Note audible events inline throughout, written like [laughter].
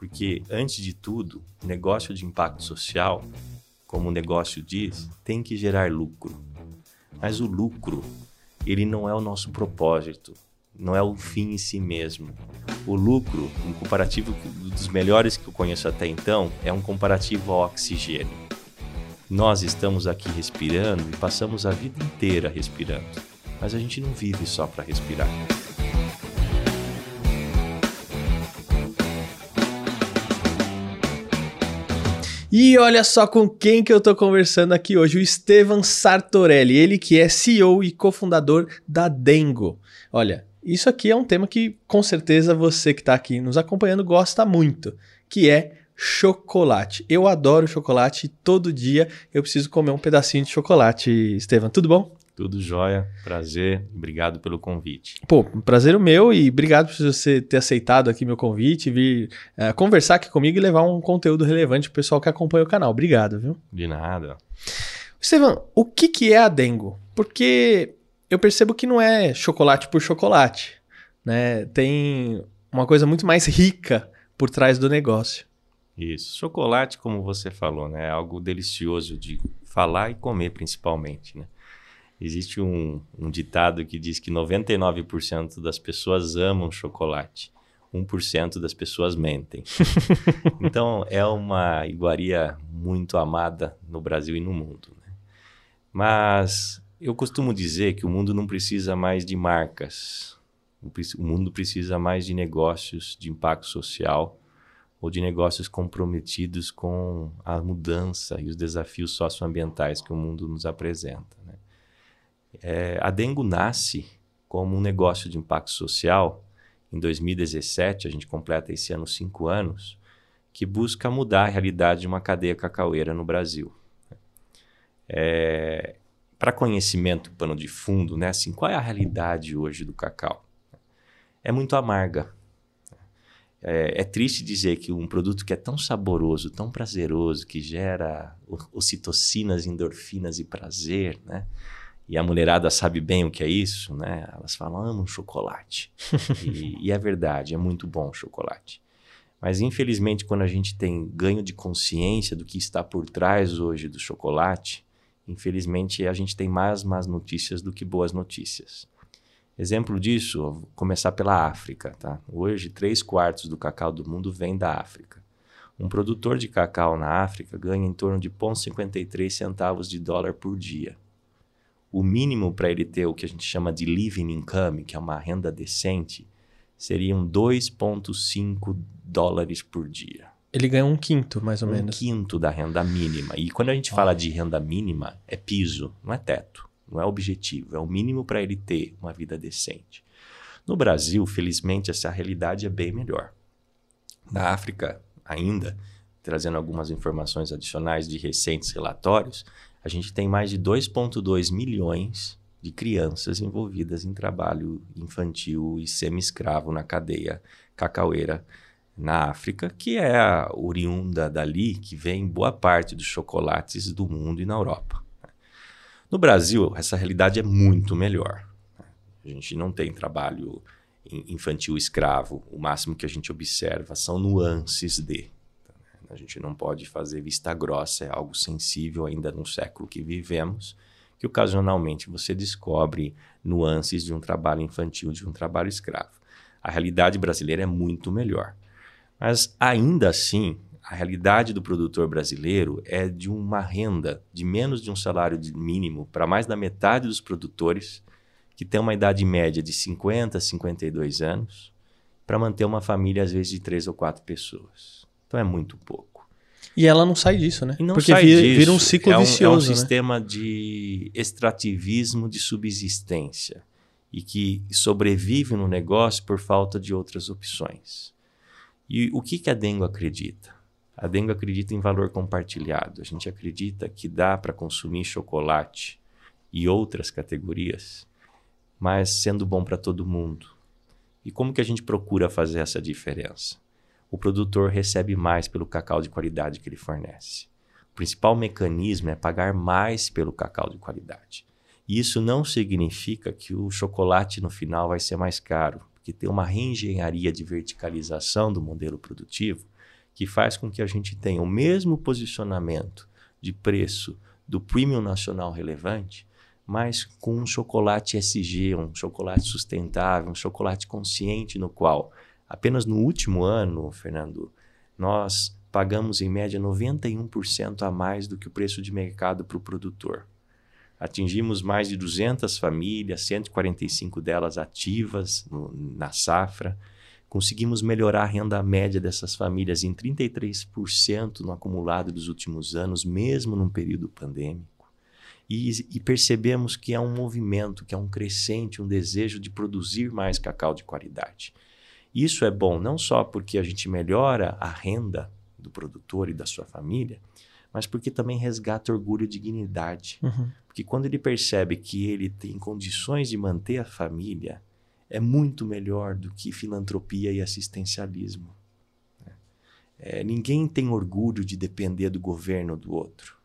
Porque, antes de tudo, negócio de impacto social, como o negócio diz, tem que gerar lucro. Mas o lucro, ele não é o nosso propósito, não é o fim em si mesmo. O lucro, um comparativo dos melhores que eu conheço até então, é um comparativo ao oxigênio. Nós estamos aqui respirando e passamos a vida inteira respirando, mas a gente não vive só para respirar. E olha só com quem que eu tô conversando aqui hoje, o Estevan Sartorelli, ele que é CEO e cofundador da Dengo. Olha, isso aqui é um tema que com certeza você que está aqui nos acompanhando gosta muito, que é chocolate. Eu adoro chocolate e todo dia eu preciso comer um pedacinho de chocolate. Estevam, tudo bom? Tudo jóia, prazer, obrigado pelo convite. Pô, prazer o meu e obrigado por você ter aceitado aqui meu convite, vir uh, conversar aqui comigo e levar um conteúdo relevante pro pessoal que acompanha o canal. Obrigado, viu? De nada. Estevam, o que, que é a Dengo? Porque eu percebo que não é chocolate por chocolate, né? Tem uma coisa muito mais rica por trás do negócio. Isso. Chocolate, como você falou, né? É algo delicioso de falar e comer, principalmente, né? Existe um, um ditado que diz que 99% das pessoas amam chocolate. 1% das pessoas mentem. [laughs] então, é uma iguaria muito amada no Brasil e no mundo. Né? Mas eu costumo dizer que o mundo não precisa mais de marcas. O mundo precisa mais de negócios de impacto social ou de negócios comprometidos com a mudança e os desafios socioambientais que o mundo nos apresenta. É, a Dengo nasce como um negócio de impacto social. Em 2017, a gente completa esse ano cinco anos, que busca mudar a realidade de uma cadeia cacaueira no Brasil. É, para conhecimento, pano de fundo, né? Assim, qual é a realidade hoje do cacau? É muito amarga. É, é, triste dizer que um produto que é tão saboroso, tão prazeroso, que gera ocitocinas, endorfinas e prazer, né? E a mulherada sabe bem o que é isso, né? Elas falam, amam chocolate. [laughs] e, e é verdade, é muito bom o chocolate. Mas infelizmente, quando a gente tem ganho de consciência do que está por trás hoje do chocolate, Infelizmente, a gente tem mais más notícias do que boas notícias. Exemplo disso, vou começar pela África. Tá? Hoje, três quartos do cacau do mundo vem da África. Um produtor de cacau na África ganha em torno de 0,53 centavos de dólar por dia. O mínimo para ele ter o que a gente chama de living income, que é uma renda decente, seriam 2,5 dólares por dia. Ele ganha um quinto, mais ou um menos. Um quinto da renda mínima. E quando a gente fala de renda mínima, é piso, não é teto, não é objetivo, é o mínimo para ele ter uma vida decente. No Brasil, felizmente, essa realidade é bem melhor. Na África, ainda, trazendo algumas informações adicionais de recentes relatórios, a gente tem mais de 2,2 milhões de crianças envolvidas em trabalho infantil e semi-escravo na cadeia cacaueira na África, que é a oriunda dali que vem boa parte dos chocolates do mundo e na Europa. No Brasil, essa realidade é muito melhor. A gente não tem trabalho infantil escravo. O máximo que a gente observa são nuances de. A gente não pode fazer vista grossa, é algo sensível ainda no século que vivemos, que ocasionalmente você descobre nuances de um trabalho infantil, de um trabalho escravo. A realidade brasileira é muito melhor. Mas ainda assim, a realidade do produtor brasileiro é de uma renda de menos de um salário mínimo para mais da metade dos produtores que tem uma idade média de 50 a 52 anos para manter uma família às vezes de três ou quatro pessoas. Então é muito pouco. E ela não sai disso, né? E não Porque sai vira, disso. vira um ciclo é um, vicioso. É um né? sistema de extrativismo de subsistência e que sobrevive no negócio por falta de outras opções. E o que, que a Dengo acredita? A Dengo acredita em valor compartilhado. A gente acredita que dá para consumir chocolate e outras categorias, mas sendo bom para todo mundo. E como que a gente procura fazer essa diferença? O produtor recebe mais pelo cacau de qualidade que ele fornece. O principal mecanismo é pagar mais pelo cacau de qualidade. E isso não significa que o chocolate no final vai ser mais caro, porque tem uma reengenharia de verticalização do modelo produtivo que faz com que a gente tenha o mesmo posicionamento de preço do premium nacional relevante, mas com um chocolate SG, um chocolate sustentável, um chocolate consciente no qual apenas no último ano, Fernando, nós pagamos em média 91% a mais do que o preço de mercado para o produtor. Atingimos mais de 200 famílias, 145 delas ativas no, na safra. Conseguimos melhorar a renda média dessas famílias em 33% no acumulado dos últimos anos, mesmo num período pandêmico. E, e, percebemos que é um movimento, que é um crescente, um desejo de produzir mais cacau de qualidade. Isso é bom não só porque a gente melhora a renda do produtor e da sua família, mas porque também resgata orgulho e dignidade. Uhum. Porque quando ele percebe que ele tem condições de manter a família, é muito melhor do que filantropia e assistencialismo. Né? É, ninguém tem orgulho de depender do governo do outro.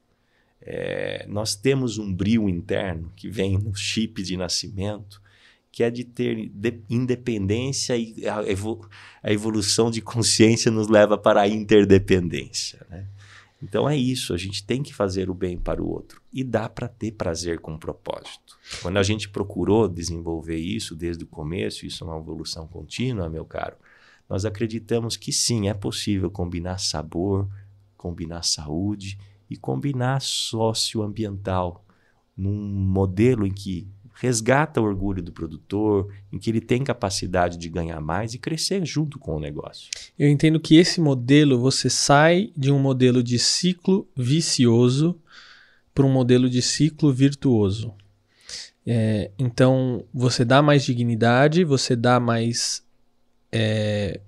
É, nós temos um brilho interno que vem no chip de nascimento, que é de ter de independência e a, a, evolução de consciência nos leva para a interdependência. Né? Então é isso, a gente tem que fazer o bem para o outro. E dá para ter prazer com propósito. Quando a gente procurou desenvolver isso desde o começo, isso é uma evolução contínua, meu caro, nós acreditamos que sim, é possível combinar sabor, combinar saúde e combinar socioambiental num modelo em que resgata o orgulho do produtor, em que ele tem capacidade de ganhar mais e crescer junto com o negócio. Eu entendo que esse modelo você sai de um modelo de ciclo vicioso para um modelo de ciclo virtuoso. É, então você dá mais dignidade, você dá mais é,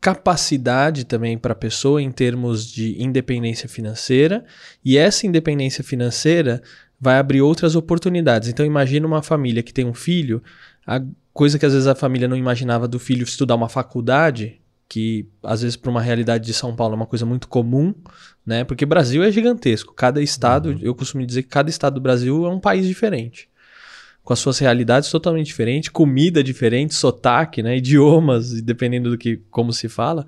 capacidade também para a pessoa em termos de independência financeira, e essa independência financeira vai abrir outras oportunidades. Então imagina uma família que tem um filho, a coisa que às vezes a família não imaginava do filho estudar uma faculdade, que às vezes para uma realidade de São Paulo é uma coisa muito comum, né? Porque Brasil é gigantesco. Cada estado, uhum. eu costumo dizer que cada estado do Brasil é um país diferente. Com as suas realidades totalmente diferentes, comida diferente, sotaque, né? idiomas, dependendo do que como se fala.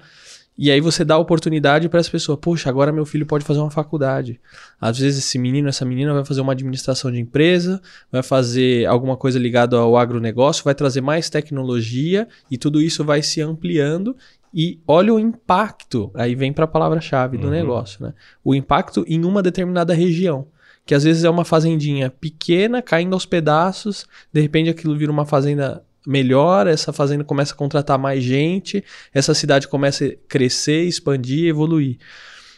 E aí você dá a oportunidade para as pessoas, poxa, agora meu filho pode fazer uma faculdade. Às vezes esse menino, essa menina vai fazer uma administração de empresa, vai fazer alguma coisa ligada ao agronegócio, vai trazer mais tecnologia e tudo isso vai se ampliando. E olha o impacto, aí vem para a palavra-chave do uhum. negócio, né? O impacto em uma determinada região que às vezes é uma fazendinha pequena, caindo aos pedaços, de repente aquilo vira uma fazenda melhora, essa fazenda começa a contratar mais gente, essa cidade começa a crescer, expandir, evoluir.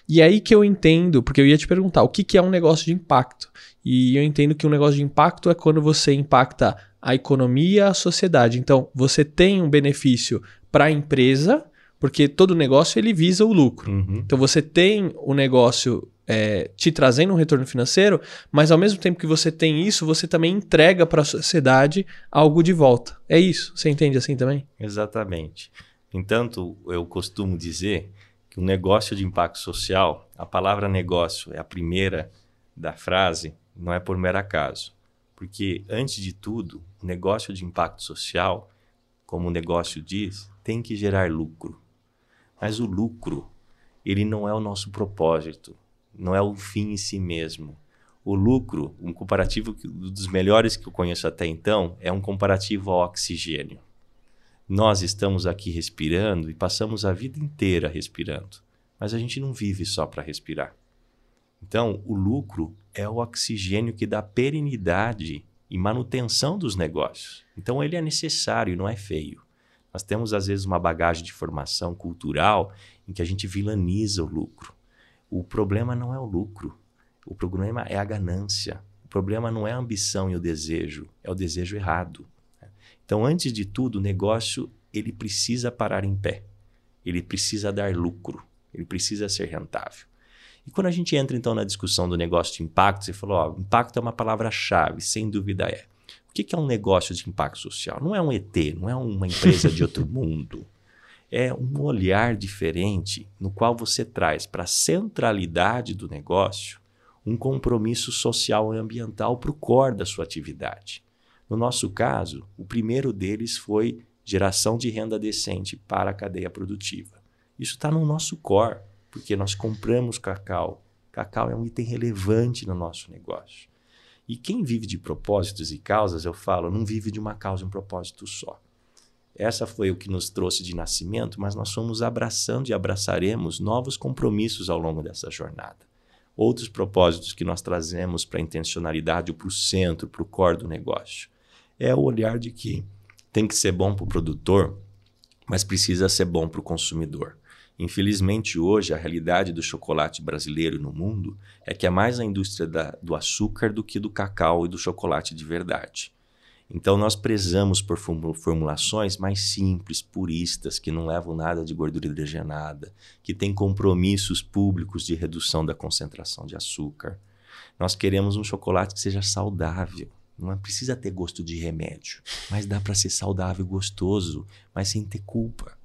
E é aí que eu entendo, porque eu ia te perguntar, o que, que é um negócio de impacto? E eu entendo que um negócio de impacto é quando você impacta a economia, a sociedade. Então, você tem um benefício para a empresa, porque todo negócio ele visa o lucro. Uhum. Então, você tem o negócio é, te trazendo um retorno financeiro, mas ao mesmo tempo que você tem isso, você também entrega para a sociedade algo de volta. É isso? Você entende assim também? Exatamente. Entanto, eu costumo dizer que um negócio de impacto social, a palavra negócio é a primeira da frase, não é por mero acaso. Porque, antes de tudo, o negócio de impacto social, como o negócio diz, tem que gerar lucro. Mas o lucro, ele não é o nosso propósito não é o fim em si mesmo. O lucro, um comparativo que, dos melhores que eu conheço até então, é um comparativo ao oxigênio. Nós estamos aqui respirando e passamos a vida inteira respirando, mas a gente não vive só para respirar. Então, o lucro é o oxigênio que dá perenidade e manutenção dos negócios. Então, ele é necessário, não é feio. Nós temos, às vezes, uma bagagem de formação cultural em que a gente vilaniza o lucro. O problema não é o lucro, o problema é a ganância. O problema não é a ambição e o desejo, é o desejo errado. Então, antes de tudo, o negócio ele precisa parar em pé. Ele precisa dar lucro, ele precisa ser rentável. E quando a gente entra então na discussão do negócio de impacto, você falou, ó, impacto é uma palavra-chave, sem dúvida é. O que é um negócio de impacto social? Não é um ET, não é uma empresa de outro [laughs] mundo é um olhar diferente no qual você traz para a centralidade do negócio um compromisso social e ambiental para o core da sua atividade. No nosso caso, o primeiro deles foi geração de renda decente para a cadeia produtiva. Isso está no nosso core, porque nós compramos cacau. Cacau é um item relevante no nosso negócio. E quem vive de propósitos e causas, eu falo, não vive de uma causa e um propósito só. Essa foi o que nos trouxe de nascimento, mas nós fomos abraçando e abraçaremos novos compromissos ao longo dessa jornada. Outros propósitos que nós trazemos para a intencionalidade, para o centro, para o core do negócio. É o olhar de que tem que ser bom para o produtor, mas precisa ser bom para o consumidor. Infelizmente, hoje, a realidade do chocolate brasileiro no mundo é que é mais a indústria da, do açúcar do que do cacau e do chocolate de verdade. Então, nós prezamos por formulações mais simples, puristas, que não levam nada de gordura hidrogenada, que têm compromissos públicos de redução da concentração de açúcar. Nós queremos um chocolate que seja saudável. Não precisa ter gosto de remédio, mas dá para ser saudável e gostoso, mas sem ter culpa.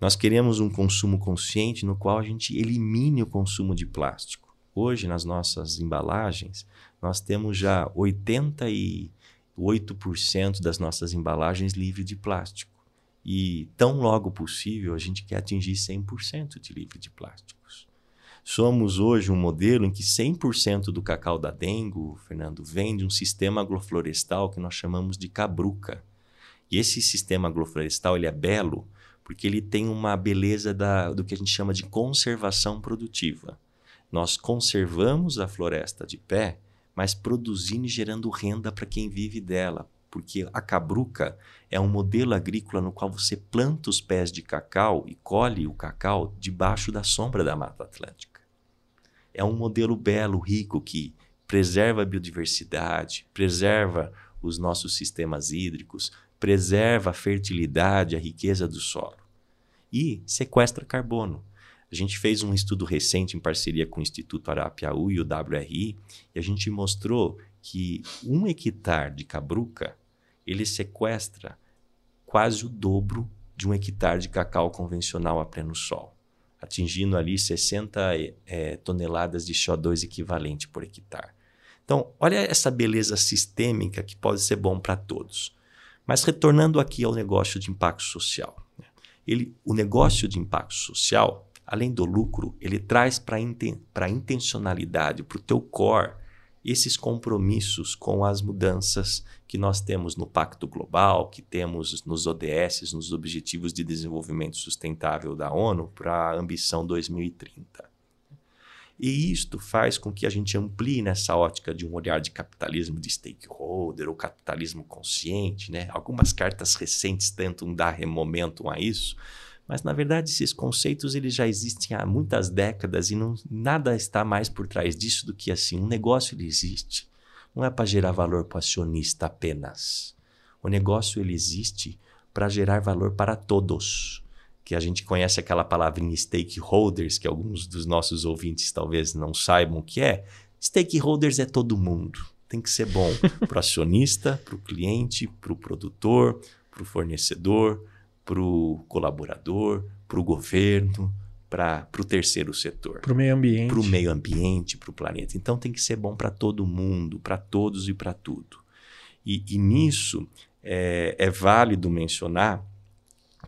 Nós queremos um consumo consciente no qual a gente elimine o consumo de plástico. Hoje, nas nossas embalagens, nós temos já 80 e 8% das nossas embalagens livre de plástico. E tão logo possível a gente quer atingir 100% de livre de plásticos. Somos hoje um modelo em que 100% do cacau da Dengo, Fernando, vem de um sistema agroflorestal que nós chamamos de cabruca. E esse sistema agroflorestal ele é belo porque ele tem uma beleza da, do que a gente chama de conservação produtiva. Nós conservamos a floresta de pé mas produzindo e gerando renda para quem vive dela. Porque a cabruca é um modelo agrícola no qual você planta os pés de cacau e colhe o cacau debaixo da sombra da Mata Atlântica. É um modelo belo, rico, que preserva a biodiversidade, preserva os nossos sistemas hídricos, preserva a fertilidade, a riqueza do solo e sequestra carbono. A gente fez um estudo recente em parceria com o Instituto Arapiaú e o WRI e a gente mostrou que um hectare de cabruca ele sequestra quase o dobro de um hectare de cacau convencional a pleno sol, atingindo ali 60 é, toneladas de CO2 equivalente por hectare. Então, olha essa beleza sistêmica que pode ser bom para todos. Mas retornando aqui ao negócio de impacto social. Né? Ele, o negócio de impacto social além do lucro, ele traz para inten a intencionalidade, para o teu core, esses compromissos com as mudanças que nós temos no Pacto Global, que temos nos ODS, nos Objetivos de Desenvolvimento Sustentável da ONU, para a ambição 2030. E isto faz com que a gente amplie nessa ótica de um olhar de capitalismo de stakeholder ou capitalismo consciente. Né? Algumas cartas recentes tentam dar remomento a isso, mas na verdade esses conceitos eles já existem há muitas décadas e não, nada está mais por trás disso do que assim um negócio ele existe. Não é para gerar valor para o acionista apenas. O negócio ele existe para gerar valor para todos. Que a gente conhece aquela palavrinha stakeholders, que alguns dos nossos ouvintes talvez não saibam o que é. Stakeholders é todo mundo. Tem que ser bom [laughs] para o acionista, para o cliente, para o produtor, para o fornecedor, para o colaborador, para o governo, para o terceiro setor. Para o meio ambiente. Para o meio ambiente, para o planeta. Então tem que ser bom para todo mundo, para todos e para tudo. E, e nisso é, é válido mencionar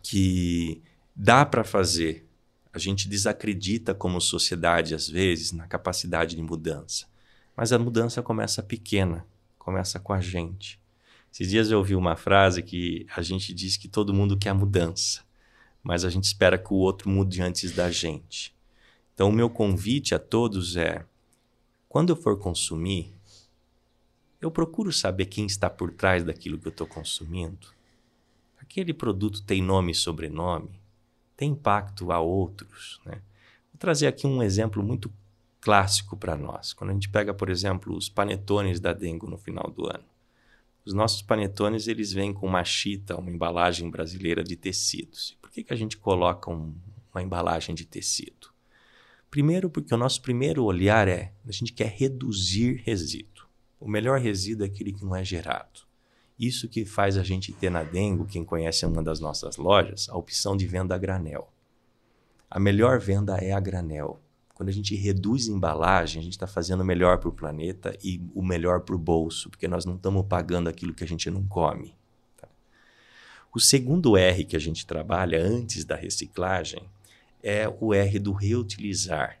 que dá para fazer. A gente desacredita como sociedade, às vezes, na capacidade de mudança. Mas a mudança começa pequena, começa com a gente. Esses dias eu ouvi uma frase que a gente diz que todo mundo quer mudança, mas a gente espera que o outro mude antes da gente. Então, o meu convite a todos é: quando eu for consumir, eu procuro saber quem está por trás daquilo que eu estou consumindo. Aquele produto tem nome e sobrenome, tem impacto a outros. Né? Vou trazer aqui um exemplo muito clássico para nós. Quando a gente pega, por exemplo, os panetones da Dengo no final do ano. Os nossos panetones eles vêm com uma chita, uma embalagem brasileira de tecidos. Por que, que a gente coloca um, uma embalagem de tecido? Primeiro, porque o nosso primeiro olhar é a gente quer reduzir resíduo. O melhor resíduo é aquele que não é gerado. Isso que faz a gente ter na Dengo, quem conhece uma das nossas lojas, a opção de venda a granel. A melhor venda é a granel Quando a gente reduz embalagem, a gente está fazendo o melhor para o planeta e o melhor para o bolso, porque nós não estamos pagando aquilo que a gente não come. Tá? O segundo R que a gente trabalha antes da reciclagem é o R do reutilizar.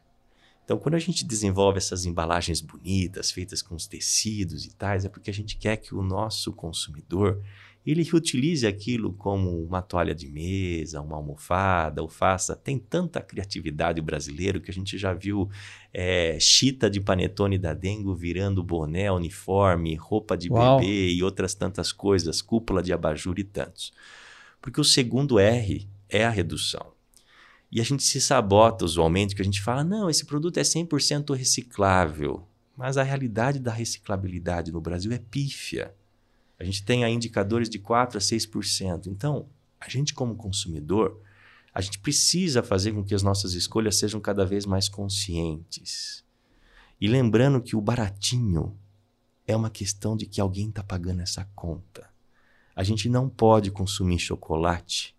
Então, quando a gente desenvolve essas embalagens bonitas, feitas com os tecidos e tais, é porque a gente quer que o nosso consumidor ele reutilize aquilo como uma toalha de mesa, uma almofada, ou faça. Tem tanta criatividade brasileira que a gente já viu é, chita de panetone da Dengo virando boné, uniforme, roupa de Uau. bebê e outras tantas coisas, cúpula de abajur e tantos. Porque o segundo R é a redução. E a gente se sabota usualmente, que a gente fala, não, esse produto é 100% reciclável. Mas a realidade da reciclabilidade no Brasil é pífia. A gente tem aí indicadores de 4% a 6%. Então, a gente como consumidor, a gente precisa fazer com que as nossas escolhas sejam cada vez mais conscientes. E lembrando que o baratinho é uma questão de que alguém está pagando essa conta. A gente não pode consumir chocolate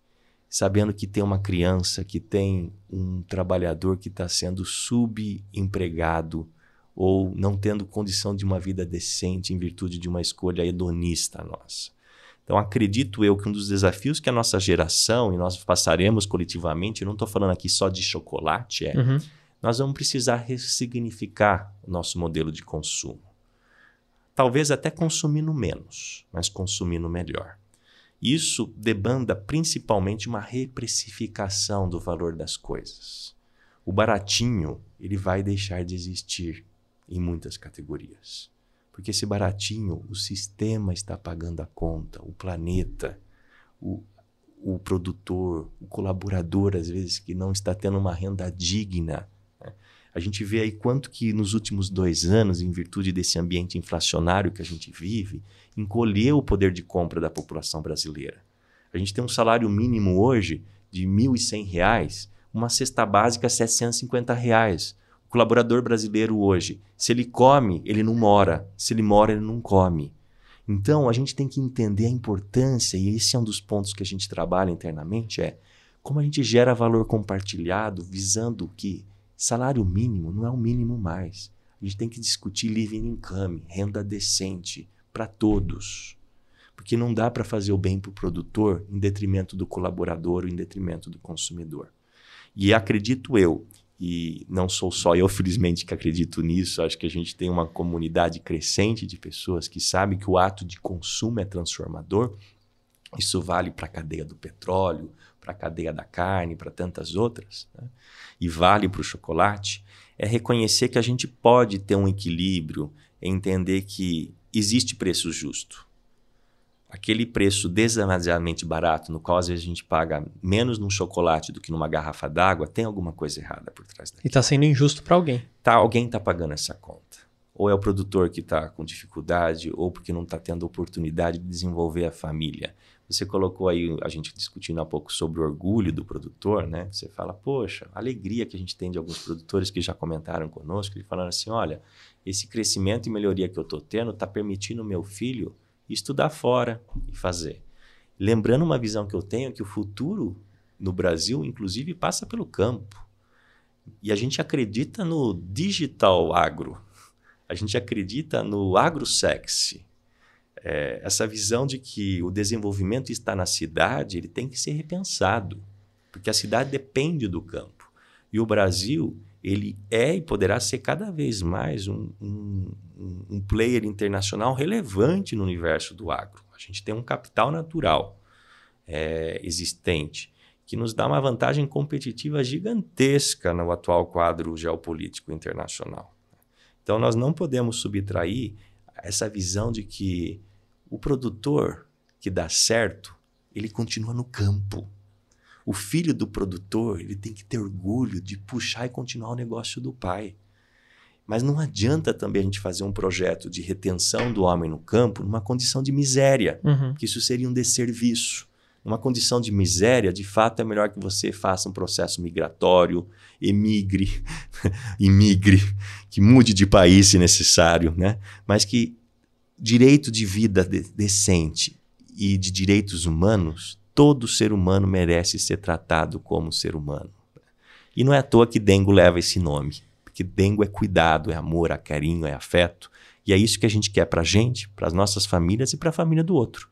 sabendo que tem uma criança, que tem um trabalhador que está sendo subempregado ou não tendo condição de uma vida decente em virtude de uma escolha hedonista nossa. Então, acredito eu que um dos desafios que a nossa geração, e nós passaremos coletivamente, eu não estou falando aqui só de chocolate, é, uhum. nós vamos precisar ressignificar o nosso modelo de consumo. Talvez até consumindo menos, mas consumindo melhor. Isso demanda principalmente uma reprecificação do valor das coisas. O baratinho ele vai deixar de existir em muitas categorias. Porque esse baratinho, o sistema está pagando a conta, o planeta, o, o produtor, o colaborador, às vezes, que não está tendo uma renda digna. Né? A gente vê aí quanto que nos últimos dois anos, em virtude desse ambiente inflacionário que a gente vive, encolheu o poder de compra da população brasileira. A gente tem um salário mínimo hoje de R$ 1.100, uma cesta básica R$ 750. Reais colaborador brasileiro hoje, se ele come, ele não mora. Se ele mora, ele não come. Então, a gente tem que entender a importância, e esse é um dos pontos que a gente trabalha internamente, é como a gente gera valor compartilhado visando que salário mínimo não é o mínimo mais. A gente tem que discutir living income, renda decente para todos. Porque não dá para fazer o bem para o produtor em detrimento do colaborador ou em detrimento do consumidor. E acredito eu e não sou só eu, felizmente, que acredito nisso. Acho que a gente tem uma comunidade crescente de pessoas que sabem que o ato de consumo é transformador. Isso vale para a cadeia do petróleo, para a cadeia da carne, para tantas outras. Né? E vale para o chocolate. É reconhecer que a gente pode ter um equilíbrio, entender que existe preço justo aquele preço demasiadamente barato, no qual às vezes a gente paga menos num chocolate do que numa garrafa d'água, tem alguma coisa errada por trás daquilo. E está sendo injusto para alguém. Tá, alguém está pagando essa conta. Ou é o produtor que está com dificuldade, ou porque não está tendo oportunidade de desenvolver a família. Você colocou aí a gente discutindo há pouco sobre o orgulho do produtor, né? Você fala, poxa, a alegria que a gente tem de alguns produtores que já comentaram conosco e falaram assim: olha, esse crescimento e melhoria que eu estou tendo está permitindo o meu filho estudar fora e fazer. Lembrando uma visão que eu tenho que o futuro no Brasil, inclusive, passa pelo campo. E a gente acredita no digital agro. A gente acredita no agrosexy. É, essa visão de que o desenvolvimento está na cidade, ele tem que ser repensado. Porque a cidade depende do campo. E o Brasil, ele é e poderá ser cada vez mais um, um, um, player internacional relevante no universo do agro. A gente tem um capital natural é, existente que nos dá uma vantagem competitiva gigantesca no atual quadro geopolítico internacional. Então, nós não podemos subtrair essa visão de que o produtor que dá certo, ele continua no campo. O filho do produtor, ele tem que ter orgulho de puxar e continuar o negócio do pai. Mas não adianta também a gente fazer um projeto de retenção do homem no campo numa condição de miséria, uhum. que isso seria um desserviço. Numa condição de miséria, de fato, é melhor que você faça um processo migratório, emigre, [laughs] imigre, que mude de país se necessário, né? mas que direito de vida de decente e de direitos humanos todo ser humano merece ser tratado como ser humano. E não é à toa que dengo leva esse nome. Porque dengo é cuidado, é amor, é carinho, é afeto. E é isso que a gente quer para a gente, para as nossas famílias e para a família do outro.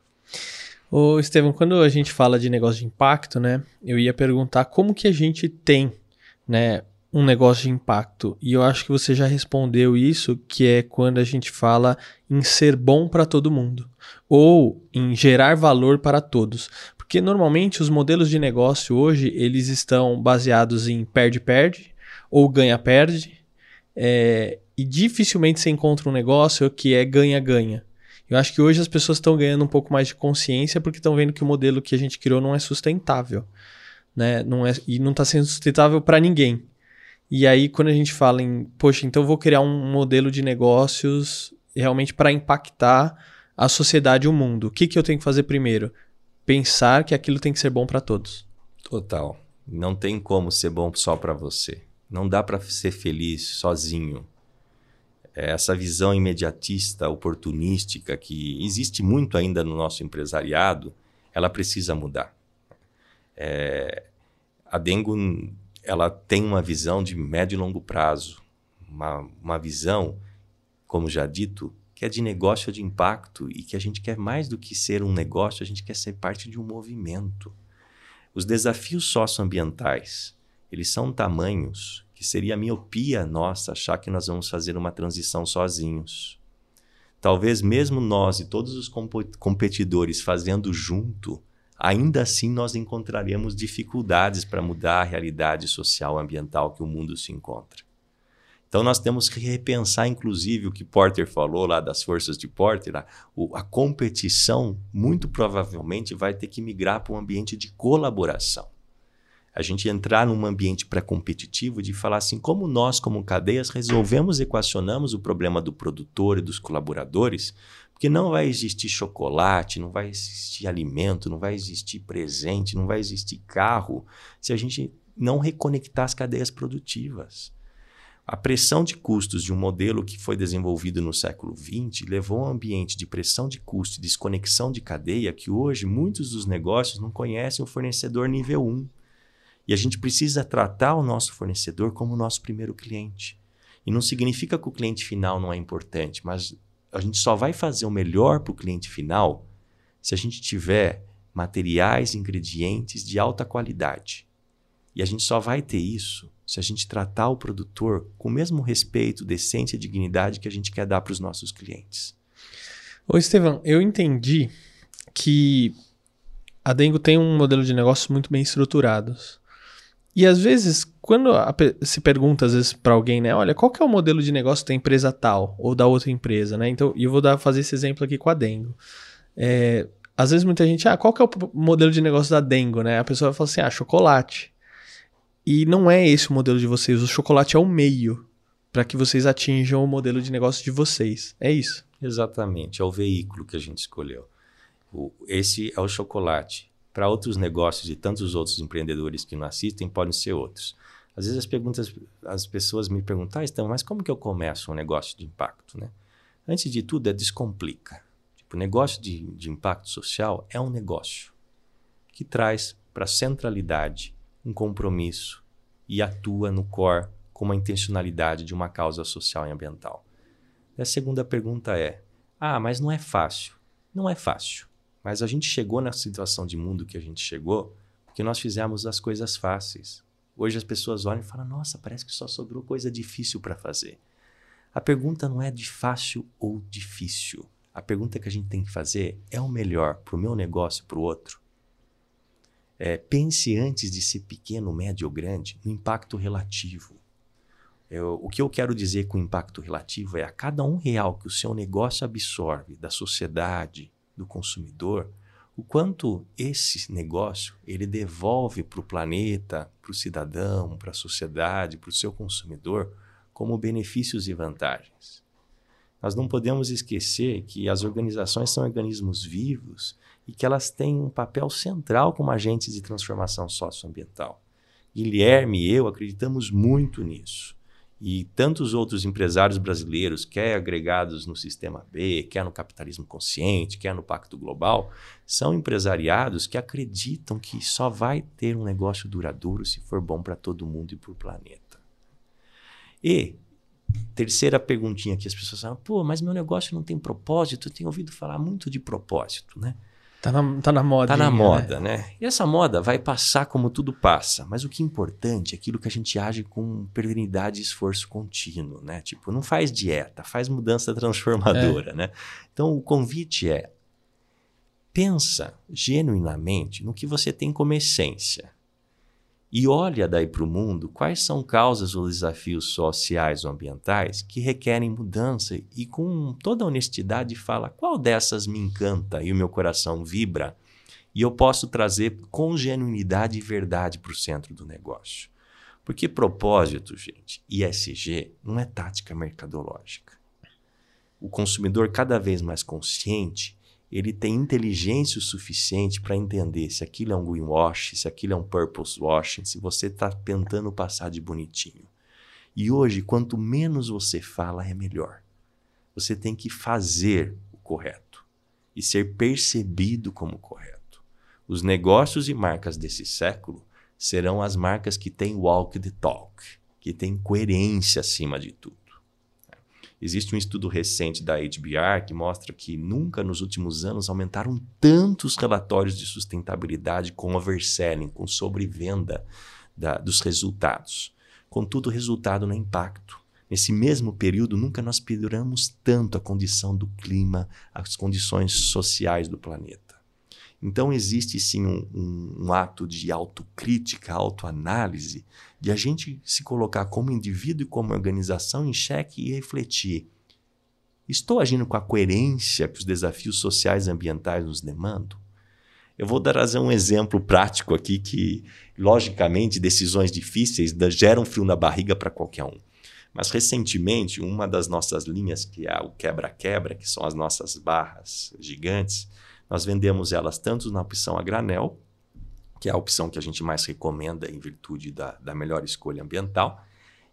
Ô, Estevam, quando a gente fala de negócio de impacto, né? Eu ia perguntar como que a gente tem, né, um negócio de impacto. E eu acho que você já respondeu isso, que é quando a gente fala em ser bom para todo mundo ou em gerar valor para todos. Porque normalmente os modelos de negócio hoje, eles estão baseados em perde-perde ou ganha-perde. É, e dificilmente você encontra um negócio que é ganha-ganha. Eu acho que hoje as pessoas estão ganhando um pouco mais de consciência porque estão vendo que o modelo que a gente criou não é sustentável. Né? Não é, e não está sendo sustentável para ninguém. E aí, quando a gente fala em, poxa, então eu vou criar um modelo de negócios realmente para impactar a sociedade e o mundo, o que, que eu tenho que fazer primeiro? Pensar que aquilo tem que ser bom para todos. Total. Não tem como ser bom só para você. Não dá para ser feliz sozinho. É, essa visão imediatista, oportunística, que existe muito ainda no nosso empresariado, ela precisa mudar. É, a Dengo ela tem uma visão de médio e longo prazo, uma, uma visão, como já dito, que é de negócio de impacto e que a gente quer mais do que ser um negócio, a gente quer ser parte de um movimento. Os desafios socioambientais, eles são tamanhos que seria miopia nossa achar que nós vamos fazer uma transição sozinhos. Talvez mesmo nós e todos os competidores fazendo junto, ainda assim nós encontraremos dificuldades para mudar a realidade social e ambiental que o mundo se encontra. Então nós temos que repensar, inclusive, o que Porter falou lá das forças de Porter, a, a competição muito provavelmente vai ter que migrar para um ambiente de colaboração a gente entrar num ambiente pré-competitivo de falar assim, como nós, como cadeias, resolvemos, equacionamos o problema do produtor e dos colaboradores, porque não vai existir chocolate, não vai existir alimento, não vai existir presente, não vai existir carro, se a gente não reconectar as cadeias produtivas. A pressão de custos de um modelo que foi desenvolvido no século XX levou a um ambiente de pressão de custo e desconexão de cadeia que hoje muitos dos negócios não conhecem o fornecedor nível 1 e a gente precisa tratar o nosso fornecedor como o nosso primeiro cliente. E não significa que o cliente final não é importante, mas a gente só vai fazer o melhor para o cliente final se a gente tiver materiais, ingredientes de alta qualidade. E a gente só vai ter isso se a gente tratar o produtor com o mesmo respeito, decência e dignidade que a gente quer dar para os nossos clientes. Ô Estevão, eu entendi que a Dengo tem um modelo de negócio muito bem estruturado. E às vezes, quando a, se pergunta às vezes para alguém, né, olha, qual que é o modelo de negócio da empresa tal ou da outra empresa, né? Então, eu vou dar fazer esse exemplo aqui com a Dengo. É, às vezes muita gente, ah, qual que é o modelo de negócio da Dengo, né? A pessoa fala assim, ah, chocolate. E não é esse o modelo de vocês, o chocolate é o meio para que vocês atinjam o modelo de negócio de vocês. É isso. Exatamente, é o veículo que a gente escolheu. O, esse é o chocolate para outros negócios e tantos outros empreendedores que não assistem, podem ser outros. Às vezes as perguntas, as pessoas me perguntam, ah, então, mas como que eu começo um negócio de impacto, né? Antes de tudo, é descomplica. Tipo, negócio de, de impacto social é um negócio que traz para a centralidade um compromisso e atua no core com uma intencionalidade de uma causa social e ambiental. E a segunda pergunta é: ah, mas não é fácil. Não é fácil. Mas a gente chegou na situação de mundo que a gente chegou porque nós fizemos as coisas fáceis. Hoje as pessoas olham e falam: nossa, parece que só sobrou coisa difícil para fazer. A pergunta não é de fácil ou difícil. A pergunta que a gente tem que fazer é o melhor para o meu negócio para o outro. É, pense antes de ser pequeno, médio ou grande no impacto relativo. Eu, o que eu quero dizer com impacto relativo é a cada um real que o seu negócio absorve da sociedade, do consumidor, o quanto esse negócio ele devolve para o planeta, para o cidadão, para a sociedade, para o seu consumidor, como benefícios e vantagens. Nós não podemos esquecer que as organizações são organismos vivos e que elas têm um papel central como agentes de transformação socioambiental. Guilherme e eu acreditamos muito nisso e tantos outros empresários brasileiros, quer agregados no sistema B, quer no capitalismo consciente, quer no Pacto Global, são empresariados que acreditam que só vai ter um negócio duradouro se for bom para todo mundo e para o planeta. E terceira perguntinha que as pessoas falam, pô, mas meu negócio não tem propósito. Eu tenho ouvido falar muito de propósito, né? Tá na, tá na moda. Tá na moda, né? né? E essa moda vai passar como tudo passa. Mas o que é importante é aquilo que a gente age com perenidade e esforço contínuo, né? Tipo, não faz dieta, faz mudança [laughs] transformadora, é. né? Então, o convite é pensa genuinamente no que você tem como essência e olha daí para o mundo quais são causas ou desafios sociais ou ambientais que requerem mudança e com toda honestidade fala qual dessas me encanta e o meu coração vibra e eu posso trazer com genuinidade e verdade para o centro do negócio. Porque propósito, gente, ISG não é tática mercadológica. O consumidor cada vez mais consciente ele tem inteligência o suficiente para entender se aquilo é um greenwash, se aquilo é um purpose washing, se você está tentando passar de bonitinho. E hoje, quanto menos você fala, é melhor. Você tem que fazer o correto e ser percebido como correto. Os negócios e marcas desse século serão as marcas que têm walk the talk, que têm coerência acima de tudo. Existe um estudo recente da HBR que mostra que nunca nos últimos anos aumentaram tantos relatórios de sustentabilidade com overselling, com sobrevenda da, dos resultados. Contudo, o resultado não é impacto. Nesse mesmo período, nunca nós pioramos tanto a condição do clima, as condições sociais do planeta. Então, existe sim um, um, um ato de autocrítica, autoanálise, de a gente se colocar como indivíduo e como organização em xeque e refletir. Estou agindo com a coerência que os desafios sociais e ambientais nos demandam? Eu vou dar um exemplo prático aqui que, logicamente, decisões difíceis geram frio na barriga para qualquer um. Mas recentemente, uma das nossas linhas, que é o quebra-quebra, que são as nossas barras gigantes, nós vendemos elas tanto na opção a granel, que é a opção que a gente mais recomenda em virtude da, da melhor escolha ambiental,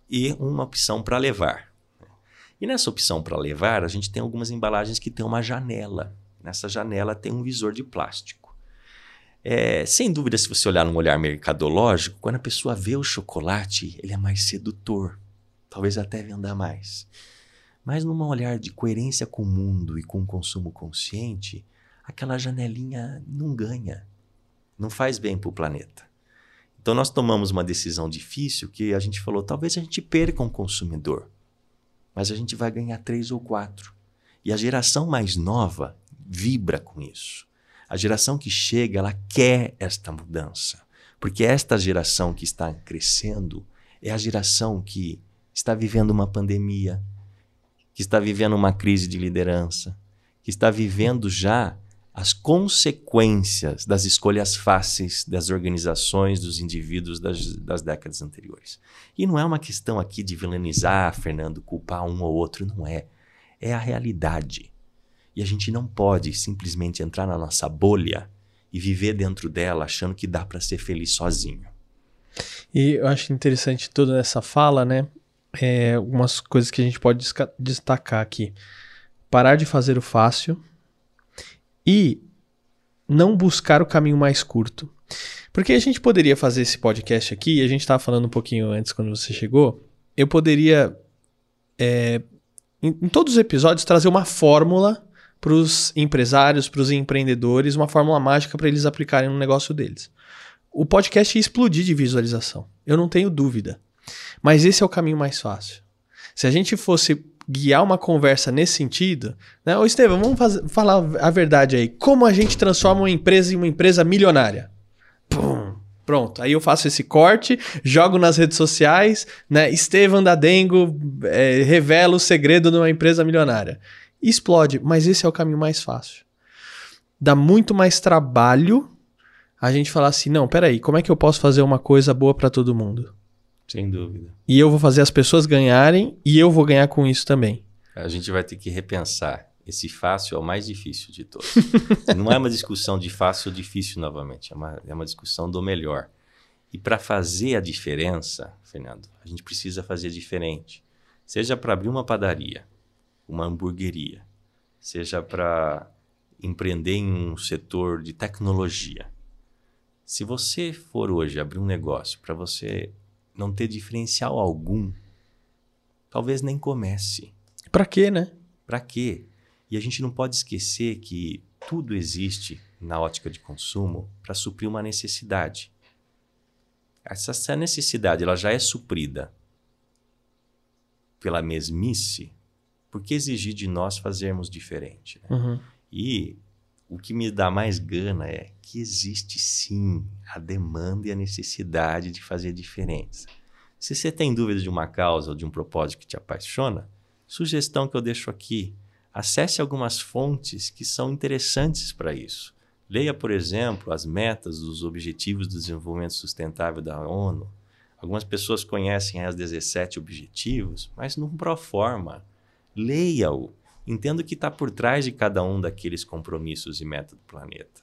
e uma opção para levar. E nessa opção para levar, a gente tem algumas embalagens que tem uma janela. Nessa janela tem um visor de plástico. É, sem dúvida, se você olhar num olhar mercadológico, quando a pessoa vê o chocolate, ele é mais sedutor. Talvez até venda mais. Mas num olhar de coerência com o mundo e com o consumo consciente, aquela janelinha não ganha, não faz bem para o planeta. Então nós tomamos uma decisão difícil que a gente falou, talvez a gente perca um consumidor, mas a gente vai ganhar três ou quatro. E a geração mais nova vibra com isso. A geração que chega, ela quer esta mudança, porque esta geração que está crescendo é a geração que está vivendo uma pandemia, que está vivendo uma crise de liderança, que está vivendo já as consequências das escolhas fáceis das organizações, dos indivíduos das, das, décadas anteriores. E não é uma questão aqui de vilanizar, Fernando, culpar um ou outro, não é. É a realidade. E a gente não pode simplesmente entrar na nossa bolha e viver dentro dela achando que dá para ser feliz sozinho. E eu acho interessante toda essa fala, né? É, algumas coisas que a gente pode destacar aqui. Parar de fazer o fácil e não buscar o caminho mais curto. Porque a gente poderia fazer esse podcast aqui, a gente estava falando um pouquinho antes quando você chegou, eu poderia, é, em, em todos os episódios, trazer uma fórmula para os empresários, para os empreendedores, uma fórmula mágica para eles aplicarem no negócio deles. O podcast ia explodir de visualização, eu não tenho dúvida. Mas esse é o caminho mais fácil. Se a gente fosse guiar uma conversa nesse sentido, né? Ô Estevam, vamos fazer, falar a verdade aí. Como a gente transforma uma empresa em uma empresa milionária? Pum. Pronto, aí eu faço esse corte, jogo nas redes sociais, né? Estevam da Dengo é, revela o segredo de uma empresa milionária. Explode, mas esse é o caminho mais fácil. Dá muito mais trabalho a gente falar assim: não, peraí, como é que eu posso fazer uma coisa boa para todo mundo? Sem dúvida. E eu vou fazer as pessoas ganharem e eu vou ganhar com isso também. A gente vai ter que repensar. Esse fácil é o mais difícil de todos. [laughs] Não é uma discussão de fácil ou difícil novamente, é uma, é uma discussão do melhor. E para fazer a diferença, Fernando, a gente precisa fazer diferente. Seja para abrir uma padaria, uma hamburgueria, seja para empreender em um setor de tecnologia. Se você for hoje abrir um negócio para você não ter diferencial algum, talvez nem comece. Para quê, né? Para quê? E a gente não pode esquecer que tudo existe na ótica de consumo para suprir uma necessidade. Essa necessidade ela já é suprida pela mesmice, por que exigir de nós fazermos diferente? Né? Uhum. E o que me dá mais gana é que existe sim a demanda e a necessidade de fazer diferença. Se você tem dúvidas de uma causa ou de um propósito que te apaixona, sugestão que eu deixo aqui: acesse algumas fontes que são interessantes para isso. Leia, por exemplo, as metas dos Objetivos do Desenvolvimento Sustentável da ONU. Algumas pessoas conhecem as 17 objetivos, mas não proforma. Leia-o. Entenda o que está por trás de cada um daqueles compromissos e metas do planeta.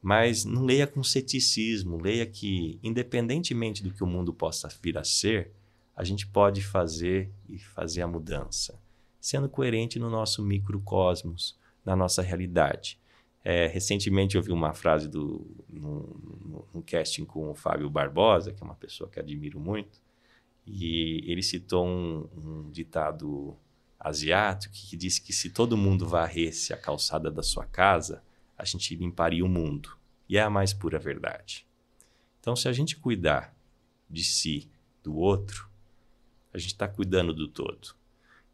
Mas não leia com ceticismo, leia que, independentemente do que o mundo possa vir a ser, a gente pode fazer e fazer a mudança, sendo coerente no nosso microcosmos, na nossa realidade. É, recentemente eu vi uma frase do, no, no, casting com o Fábio Barbosa, que é uma pessoa que admiro muito, e ele citou um, um ditado asiático que disse que se todo mundo varresse a calçada da sua casa, a gente limparia o mundo. E é a mais pura verdade. Então, se a gente cuidar de si, do outro, a gente está cuidando do todo.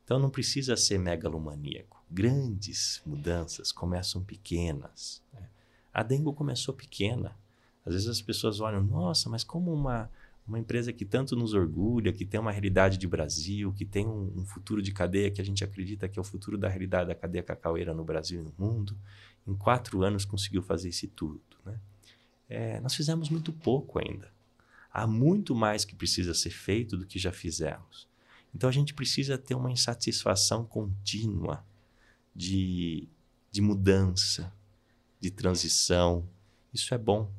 Então, não precisa ser megalomaníaco. Grandes mudanças começam pequenas. Né? A Dengo começou pequena. Às vezes as pessoas olham, nossa, mas como uma, uma empresa que tanto nos orgulha, que tem uma realidade de Brasil, que tem um, um, futuro de cadeia que a gente acredita que é o futuro da realidade da cadeia cacaueira no Brasil e no mundo, em quatro anos conseguiu fazer isso tudo. Né? É, nós fizemos muito pouco ainda. Há muito mais que precisa ser feito do que já fizemos. Então a gente precisa ter uma insatisfação contínua de, de mudança, de transição. Isso é bom.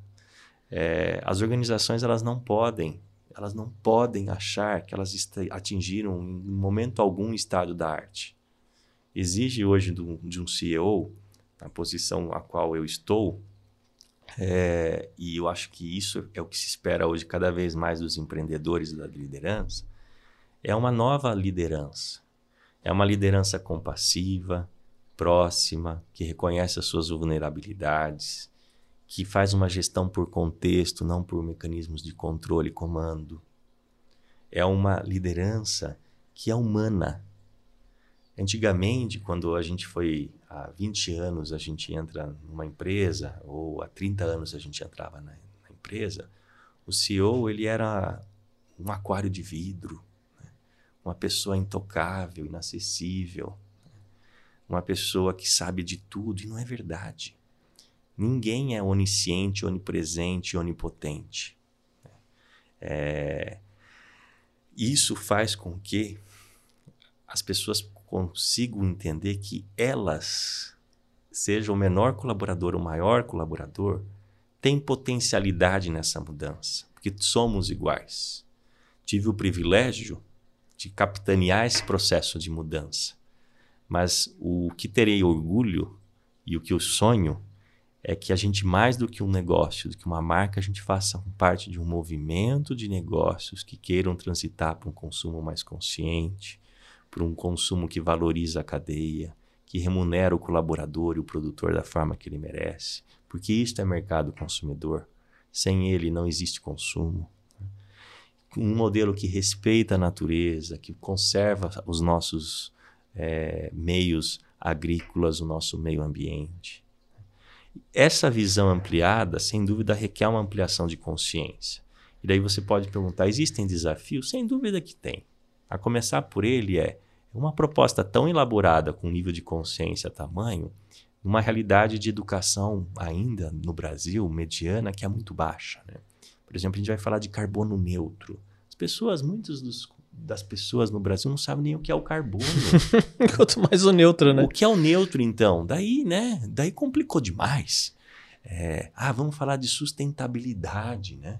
É, as organizações elas não podem, elas não podem achar que elas atingiram em momento algum estado da arte. Exige hoje do, de um CEO, na posição a qual eu estou, é, e eu acho que isso é o que se espera hoje cada vez mais dos empreendedores da liderança, é uma nova liderança. É uma liderança compassiva, próxima, que reconhece as suas vulnerabilidades, que faz uma gestão por contexto, não por mecanismos de controle e comando. É uma liderança que é humana. Antigamente, quando a gente foi há 20 anos, a gente entra numa empresa, ou há 30 anos a gente entrava na, na empresa, o CEO ele era um aquário de vidro, né? uma pessoa intocável, inacessível, né? uma pessoa que sabe de tudo, e não é verdade. Ninguém é onisciente, onipresente, onipotente. É... Isso faz com que as pessoas consigam entender que elas, seja o menor colaborador ou o maior colaborador, têm potencialidade nessa mudança, porque somos iguais. Tive o privilégio de capitanear esse processo de mudança, mas o que terei orgulho e o que eu sonho é que a gente, mais do que um negócio, do que uma marca, a gente faça parte de um movimento de negócios que queiram transitar para um consumo mais consciente, para um consumo que valoriza a cadeia, que remunera o colaborador e o produtor da forma que ele merece, porque isto é mercado consumidor. Sem ele não existe consumo. Um modelo que respeita a natureza, que conserva os nossos é, meios agrícolas, o nosso meio ambiente essa visão ampliada, sem dúvida, requer uma ampliação de consciência. E daí você pode perguntar: existem desafios? Sem dúvida que tem. A começar por ele é uma proposta tão elaborada com nível de consciência tamanho, uma realidade de educação ainda no Brasil mediana que é muito baixa. Né? Por exemplo, a gente vai falar de carbono neutro. As pessoas, muitos dos das pessoas no Brasil não sabem nem o que é o carbono. [laughs] Quanto mais o neutro, né? O que é o neutro, então? Daí, né? Daí complicou demais. É, ah, vamos falar de sustentabilidade, né?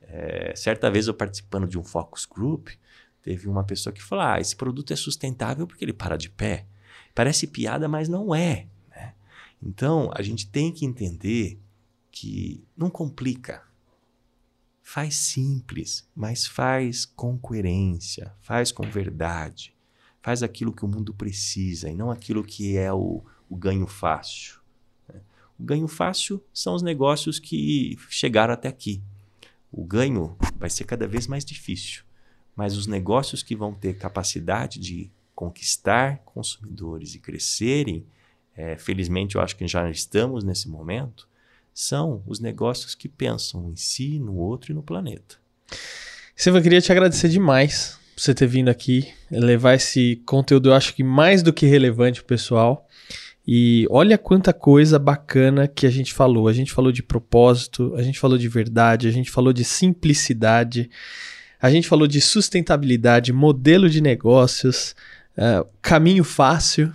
É, certa vez eu participando de um focus group, teve uma pessoa que falou: ah, esse produto é sustentável porque ele para de pé. Parece piada, mas não é. Né? Então, a gente tem que entender que não complica. Faz simples, mas faz com coerência, faz com verdade. Faz aquilo que o mundo precisa e não aquilo que é o, o ganho fácil. né? O ganho fácil são os negócios que chegaram até aqui. O ganho vai ser cada vez mais difícil, mas os negócios que vão ter capacidade de conquistar consumidores e crescerem, é, felizmente eu acho que já estamos nesse momento, são os negócios que pensam em si, no outro e no planeta. Silva, queria te agradecer demais por você ter vindo aqui, levar esse conteúdo, eu acho que mais do que relevante pro pessoal. E olha quanta coisa bacana que a gente falou. A gente falou de propósito, a gente falou de verdade, a gente falou de simplicidade, a gente falou de sustentabilidade, modelo de negócios, uh, caminho fácil.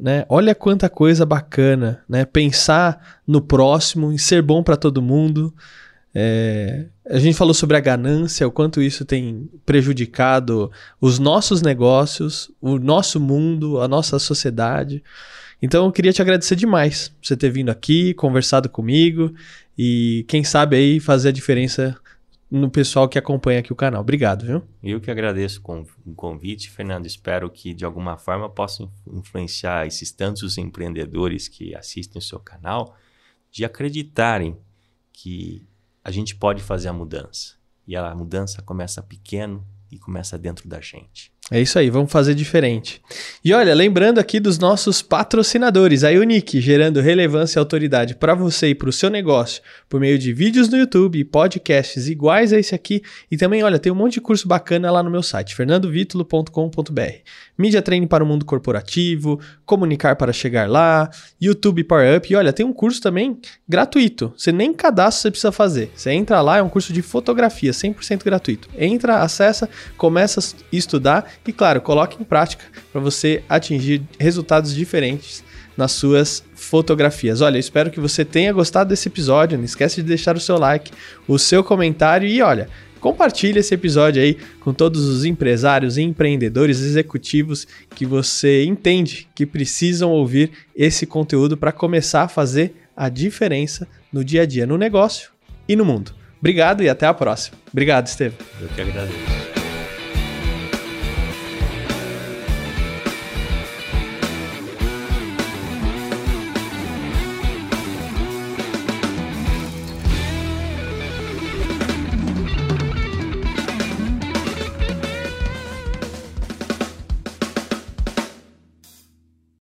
Né? Olha quanta coisa bacana, né? Pensar no próximo, em ser bom para todo mundo. É, a gente falou sobre a ganância, o quanto isso tem prejudicado os nossos negócios, o nosso mundo, a nossa sociedade. Então eu queria te agradecer demais por você ter vindo aqui, conversado comigo e quem sabe aí fazer a diferença no pessoal que acompanha aqui o canal. Obrigado, viu? Eu que agradeço o convite, Fernando. Espero que de alguma forma possa influenciar esses tantos empreendedores que assistem o seu canal de acreditarem que a gente pode fazer a mudança. E a mudança começa pequeno e começa dentro da gente. É isso aí, vamos fazer diferente. E olha, lembrando aqui dos nossos patrocinadores, a Unique, gerando relevância e autoridade para você e para o seu negócio por meio de vídeos no YouTube podcasts iguais a esse aqui. E também, olha, tem um monte de curso bacana lá no meu site, fernandovitulo.com.br. Mídia Training para o mundo corporativo, comunicar para chegar lá, YouTube Power Up. E olha, tem um curso também gratuito. Você nem cadastro você precisa fazer. Você entra lá, é um curso de fotografia, 100% gratuito. Entra, acessa, começa a estudar e, claro, coloque em prática para você atingir resultados diferentes nas suas fotografias. Olha, espero que você tenha gostado desse episódio. Não esquece de deixar o seu like, o seu comentário e olha, compartilhe esse episódio aí com todos os empresários, empreendedores, executivos que você entende que precisam ouvir esse conteúdo para começar a fazer a diferença no dia a dia, no negócio e no mundo. Obrigado e até a próxima. Obrigado, Estevam. Eu que agradeço.